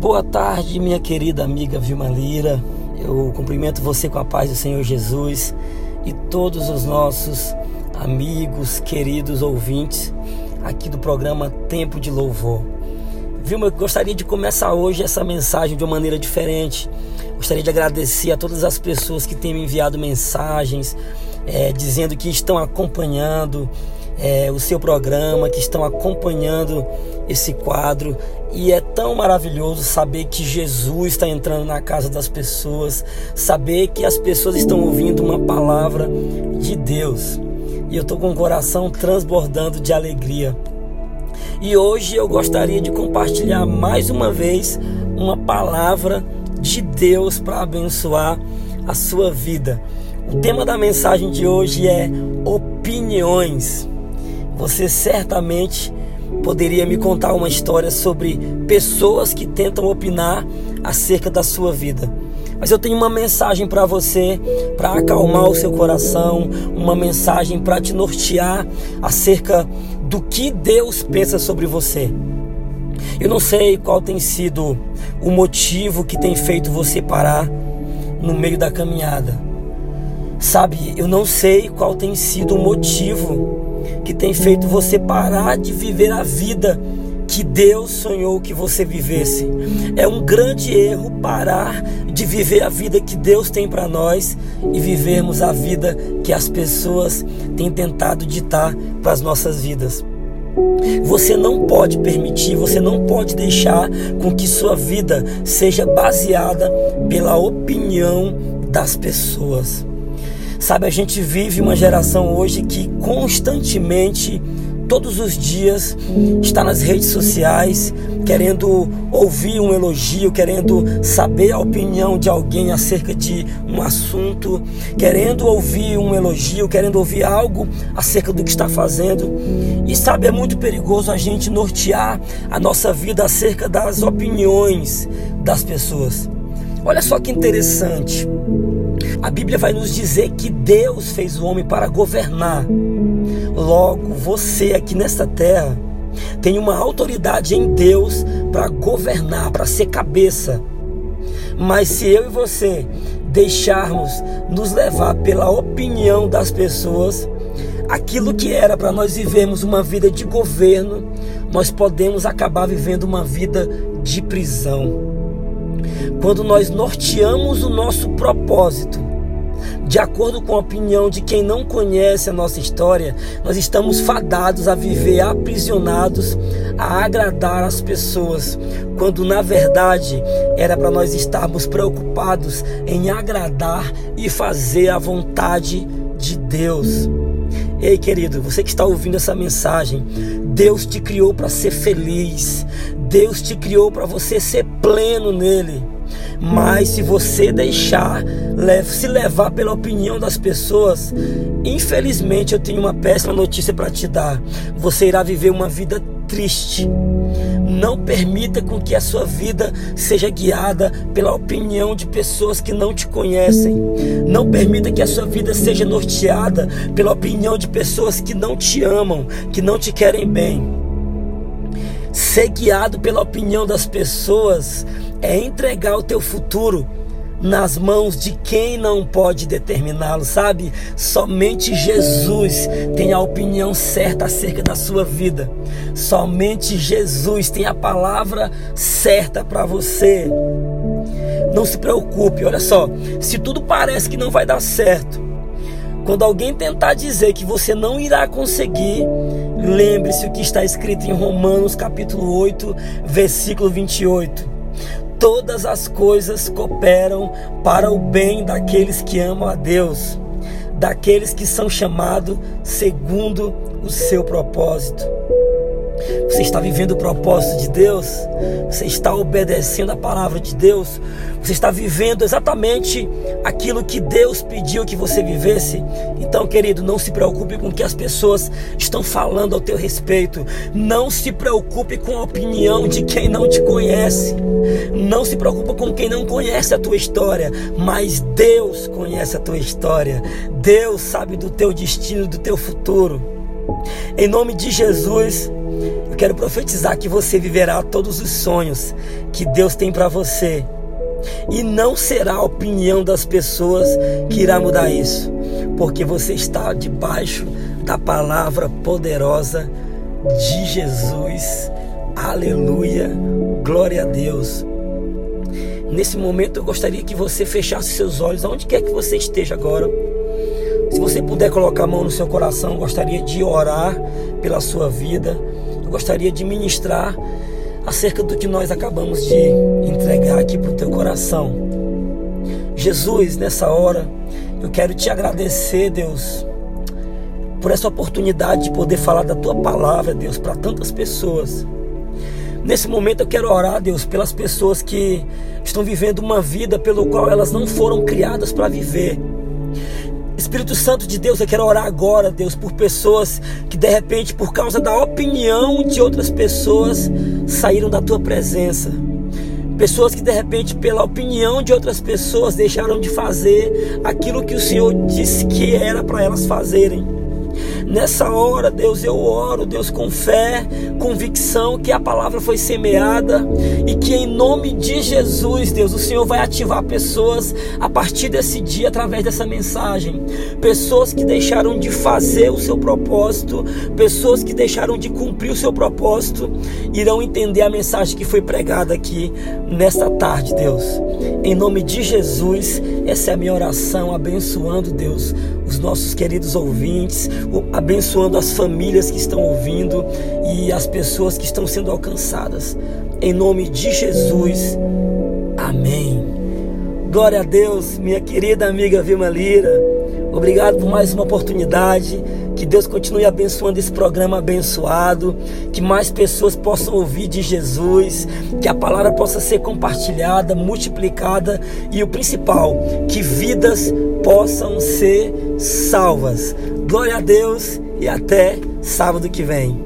Boa tarde, minha querida amiga Vilma Lira. Eu cumprimento você com a paz do Senhor Jesus e todos os nossos amigos, queridos ouvintes aqui do programa Tempo de Louvor. Vilma, eu gostaria de começar hoje essa mensagem de uma maneira diferente. Gostaria de agradecer a todas as pessoas que têm me enviado mensagens é, dizendo que estão acompanhando é, o seu programa, que estão acompanhando esse quadro. E é tão maravilhoso saber que Jesus está entrando na casa das pessoas, saber que as pessoas estão ouvindo uma palavra de Deus. E eu estou com o coração transbordando de alegria. E hoje eu gostaria de compartilhar mais uma vez uma palavra de Deus para abençoar a sua vida. O tema da mensagem de hoje é opiniões. Você certamente poderia me contar uma história sobre pessoas que tentam opinar acerca da sua vida. Mas eu tenho uma mensagem para você, para acalmar o seu coração, uma mensagem para te nortear acerca do que Deus pensa sobre você. Eu não sei qual tem sido o motivo que tem feito você parar no meio da caminhada. Sabe, eu não sei qual tem sido o motivo que tem feito você parar de viver a vida que Deus sonhou que você vivesse. É um grande erro parar de viver a vida que Deus tem para nós e vivermos a vida que as pessoas têm tentado ditar para as nossas vidas. Você não pode permitir, você não pode deixar com que sua vida seja baseada pela opinião das pessoas. Sabe, a gente vive uma geração hoje que constantemente todos os dias está nas redes sociais, querendo ouvir um elogio, querendo saber a opinião de alguém acerca de um assunto, querendo ouvir um elogio, querendo ouvir algo acerca do que está fazendo. E sabe, é muito perigoso a gente nortear a nossa vida acerca das opiniões das pessoas. Olha só que interessante. A Bíblia vai nos dizer que Deus fez o homem para governar. Logo, você aqui nesta terra tem uma autoridade em Deus para governar, para ser cabeça. Mas se eu e você deixarmos nos levar pela opinião das pessoas, aquilo que era para nós vivermos uma vida de governo, nós podemos acabar vivendo uma vida de prisão. Quando nós norteamos o nosso propósito de acordo com a opinião de quem não conhece a nossa história, nós estamos fadados a viver aprisionados a agradar as pessoas, quando na verdade era para nós estarmos preocupados em agradar e fazer a vontade de Deus. Ei, querido, você que está ouvindo essa mensagem, Deus te criou para ser feliz. Deus te criou para você ser pleno nele. Mas se você deixar se levar pela opinião das pessoas, infelizmente eu tenho uma péssima notícia para te dar. Você irá viver uma vida triste. Não permita com que a sua vida seja guiada pela opinião de pessoas que não te conhecem. Não permita que a sua vida seja norteada pela opinião de pessoas que não te amam, que não te querem bem. Ser guiado pela opinião das pessoas é entregar o teu futuro nas mãos de quem não pode determiná-lo, sabe? Somente Jesus tem a opinião certa acerca da sua vida. Somente Jesus tem a palavra certa para você. Não se preocupe, olha só, se tudo parece que não vai dar certo, quando alguém tentar dizer que você não irá conseguir, lembre-se o que está escrito em Romanos capítulo 8, versículo 28 todas as coisas cooperam para o bem daqueles que amam a Deus, daqueles que são chamados segundo o seu propósito. Você está vivendo o propósito de Deus? Você está obedecendo a palavra de Deus? Você está vivendo exatamente aquilo que Deus pediu que você vivesse? Então, querido, não se preocupe com o que as pessoas estão falando ao teu respeito. Não se preocupe com a opinião de quem não te conhece. Não se preocupe com quem não conhece a tua história, mas Deus conhece a tua história. Deus sabe do teu destino, do teu futuro. Em nome de Jesus, quero profetizar que você viverá todos os sonhos que Deus tem para você. E não será a opinião das pessoas que irá mudar isso, porque você está debaixo da palavra poderosa de Jesus. Aleluia, glória a Deus. Nesse momento eu gostaria que você fechasse seus olhos, aonde quer que você esteja agora. Se você puder colocar a mão no seu coração, gostaria de orar pela sua vida. Eu gostaria de ministrar acerca do que nós acabamos de entregar aqui para o teu coração. Jesus, nessa hora, eu quero te agradecer, Deus, por essa oportunidade de poder falar da tua palavra, Deus, para tantas pessoas. Nesse momento eu quero orar, Deus, pelas pessoas que estão vivendo uma vida pelo qual elas não foram criadas para viver. Espírito Santo de Deus, eu quero orar agora, Deus, por pessoas que de repente, por causa da opinião de outras pessoas, saíram da tua presença. Pessoas que de repente, pela opinião de outras pessoas, deixaram de fazer aquilo que o Senhor disse que era para elas fazerem. Nessa hora, Deus, eu oro, Deus, com fé, convicção que a palavra foi semeada e que em nome de Jesus, Deus, o Senhor vai ativar pessoas a partir desse dia através dessa mensagem. Pessoas que deixaram de fazer o seu propósito, pessoas que deixaram de cumprir o seu propósito, irão entender a mensagem que foi pregada aqui nesta tarde, Deus. Em nome de Jesus, essa é a minha oração, abençoando, Deus, os nossos queridos ouvintes, abençoando as famílias que estão ouvindo e as pessoas que estão sendo alcançadas. Em nome de Jesus, amém. Glória a Deus, minha querida amiga Vilma Lira. Obrigado por mais uma oportunidade. Que Deus continue abençoando esse programa abençoado. Que mais pessoas possam ouvir de Jesus. Que a palavra possa ser compartilhada, multiplicada. E o principal, que vidas possam ser salvas. Glória a Deus e até sábado que vem.